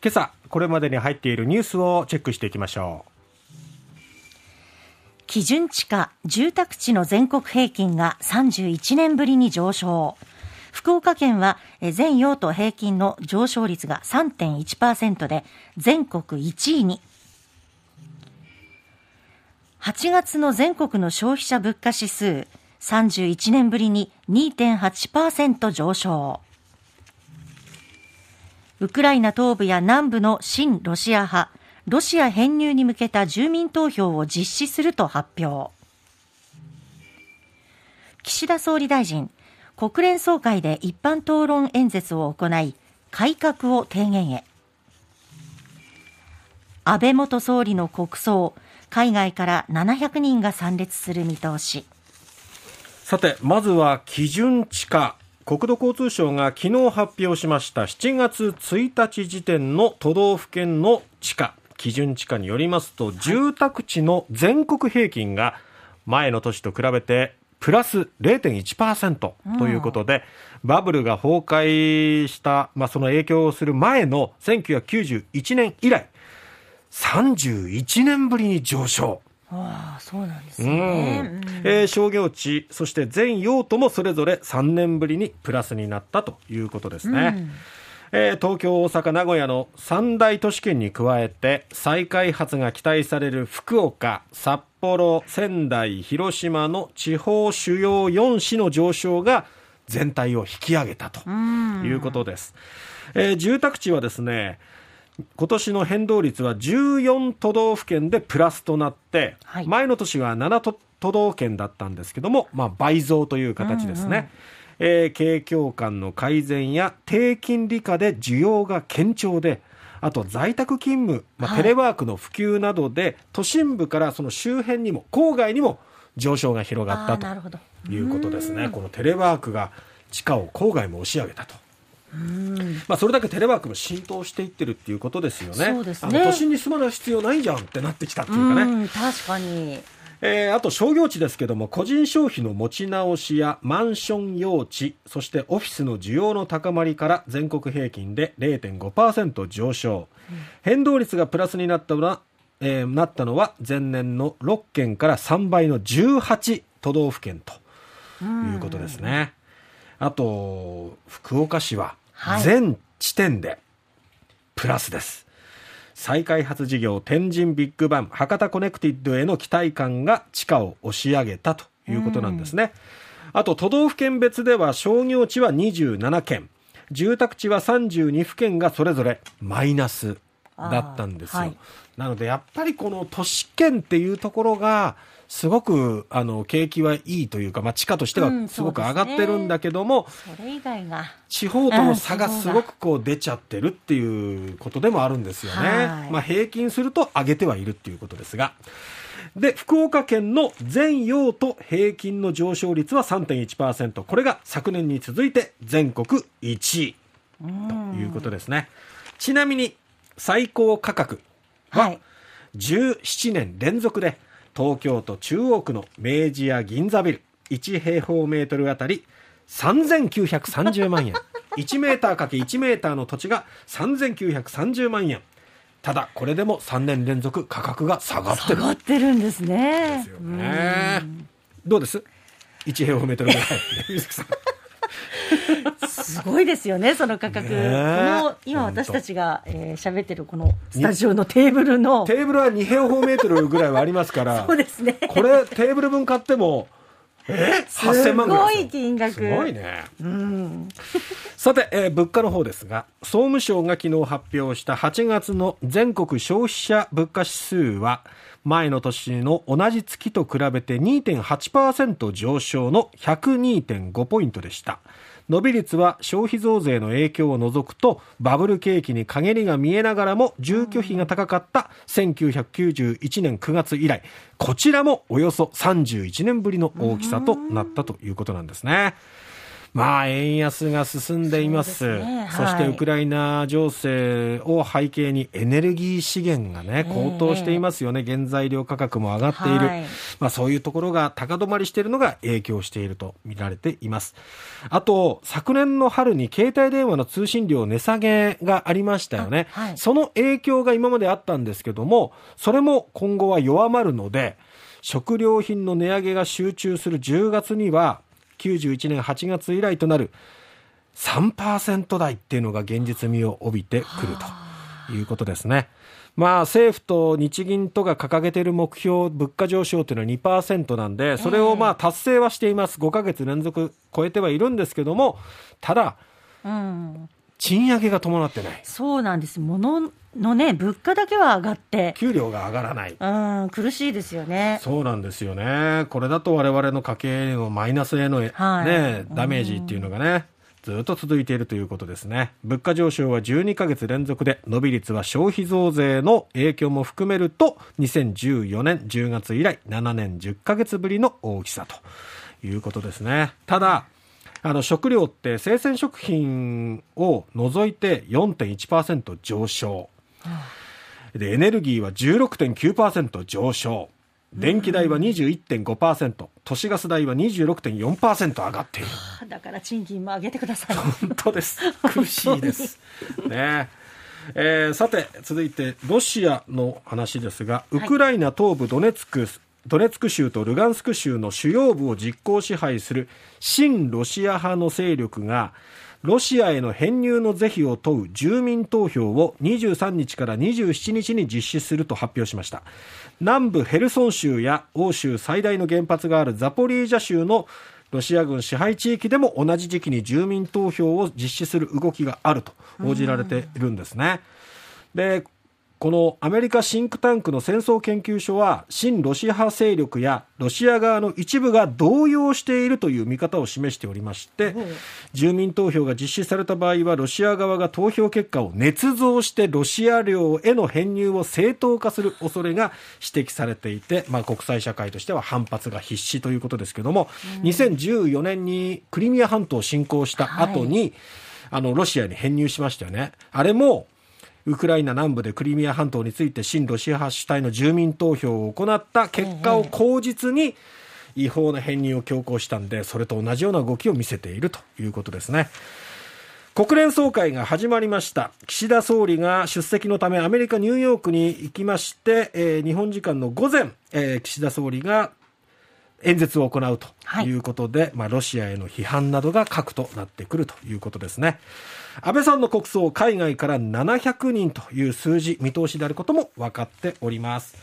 今朝これまでに入っているニュースをチェックしていきましょう。基準地価住宅地の全国平均が31年ぶりに上昇。福岡県は全用途平均の上昇率が3.1%で全国1位に。8月の全国の消費者物価指数31年ぶりに2.8%上昇。ウクライナ東部や南部の親ロシア派ロシア編入に向けた住民投票を実施すると発表。岸田総理大臣国連総会で一般討論演説を行い改革を提言へ。安倍元総理の国葬海外から700人が参列する見通し。さてまずは基準地価。国土交通省が昨日発表しました7月1日時点の都道府県の地価基準地価によりますと、住宅地の全国平均が前の年と比べてプラス0.1%ということで、うん、バブルが崩壊した、まあ、その影響をする前の1991年以来、31年ぶりに上昇。ああそうなんですね、うん。えー、商業地そして全用途もそれぞれ3年ぶりにプラスになったということですね、うん。えー、東京、大阪、名古屋の三大都市圏に加えて再開発が期待される福岡、札幌、仙台、広島の地方主要4市の上昇が全体を引き上げたということです。えー、住宅地はですね今年の変動率は14都道府県でプラスとなって、はい、前の年は7都都道府県だったんですけども、まあ、倍増という形ですね。うんうんえー、景況感の改善や低金利下で需要が堅調であと在宅勤務、まあ、テレワークの普及などで、都心部からその周辺にも郊外にも上昇が広がったということですね。このテレワークが地価を郊外も押し上げたと。まあ、それだけテレワークも浸透していってるっていうことですよね。そうですね。都心に住まない必要ないじゃんってなってきたっていうかね。確かに。えー、あと商業地ですけども個人消費の持ち直しやマンション用地そしてオフィスの需要の高まりから全国平均で0.5%上昇、うん、変動率がプラスになったのは、えー、なったのは前年の6県から3倍の18都道府県ということですね、うん、あと福岡市は全地点でプラスです、再開発事業天神ビッグバン博多コネクティッドへの期待感が地価を押し上げたということなんですね。あと都道府県別では商業地は27県。住宅地は32府県がそれぞれマイナスだったんですよ、はい、なのでやっぱりこの都市圏っていうところがすごくあの景気はいいというか、まあ、地価としてはすごく上がってるんだけども、うんね、それ以外が地方との差がすごくこう出ちゃってるっていうことでもあるんですよね。まあ、平均すると上げてはいるっていうことですが。で、福岡県の全用途平均の上昇率は3.1%。これが昨年に続いて全国1位ということですね。ちなみに最高価格は17年連続で東京都中央区の明治屋銀座ビル。1平方メートルあたり3930万円。1メーターかけ1メーターの土地が3930万円。ただこれでも3年連続価格が下がってる。下がってるんですね。ですよね。どうです？1平方メートルぐらい。水木さんすごいですよね、その価格。この、今私たちが喋、えー、ってるこのスタジオのテーブルの。テーブルは2平方メートルぐらいはありますから。そうですね。これ、テーブル分買っても、え？8000万ぐらいすごい金額。すごいね。うん。さて、えー、物価の方ですが、総務省が昨日発表した8月の全国消費者物価指数は、前の年の同じ月と比べて2.8%上昇の102.5ポイントでした。伸び率は消費増税の影響を除くとバブル景気に陰りが見えながらも住居費が高かった1991年9月以来こちらもおよそ31年ぶりの大きさとなったということなんですね。まあ、円安が進んでいます。そ、ねはい、してウクライナ情勢を背景にエネルギー資源がね、高騰していますよね。えー、原材料価格も上がっている。はい、まあ、そういうところが高止まりしているのが影響していると見られています。あと、昨年の春に携帯電話の通信料値下げがありましたよね。はい、その影響が今まであったんですけども、それも今後は弱まるので、食料品の値上げが集中する10月には、91年8月以来となる3%台っていうのが現実味を帯びてくるということですね。まあ、政府と日銀とが掲げている目標、物価上昇というのは2%なんで、それをまあ達成はしています、5か月連続超えてはいるんですけども、ただ、うん、賃上げが伴ってない。そうなんです。物のね、物価だけは上がって。給料が上がらない。うん、苦しいですよね。そうなんですよね。これだと我々の家計のマイナスへの、はい、ね、ダメージっていうのがね、ずっと続いているということですね。物価上昇は12ヶ月連続で、伸び率は消費増税の影響も含めると、2014年10月以来7年10ヶ月ぶりの大きさということですね。ただ、あの食料って生鮮食品を除いて4.1%上昇、でエネルギーは16.9%上昇電気代は21.5%、都市ガス代は26.4%上がっている。だから賃金も上げてください。本当です。苦しいです。ねえー、さて、続いてロシアの話ですが、ウクライナ東部ドネツクドネツク州とルガンスク州の主要部を実効支配する親ロシア派の勢力がロシアへの編入の是非を問う住民投票を23日から27日に実施すると発表しました南部ヘルソン州や欧州最大の原発があるザポリージャ州のロシア軍支配地域でも同じ時期に住民投票を実施する動きがあると報じられているんですね。でこのアメリカシンクタンクの戦争研究所は親ロシア派勢力やロシア側の一部が動揺しているという見方を示しておりまして住民投票が実施された場合はロシア側が投票結果を捏造してロシア領への編入を正当化する恐れが指摘されていて、まあ、国際社会としては反発が必至ということですけども2014年にクリミア半島を侵攻した後に、はい、あのロシアに編入しましたよね。あれもウクライナ南部でクリミア半島について親ロシア派主体の住民投票を行った結果を口実に違法な編入を強行したんでそれと同じような動きを見せているということですね。国連総会が始まりました岸田総理が出席のためアメリカ・ニューヨークに行きまして、えー、日本時間の午前、えー、岸田総理が演説を行うということで、はい、まあ、ロシアへの批判などが核となってくるということですね。安倍さんの国葬、海外から700人という数字、見通しであることも分かっております。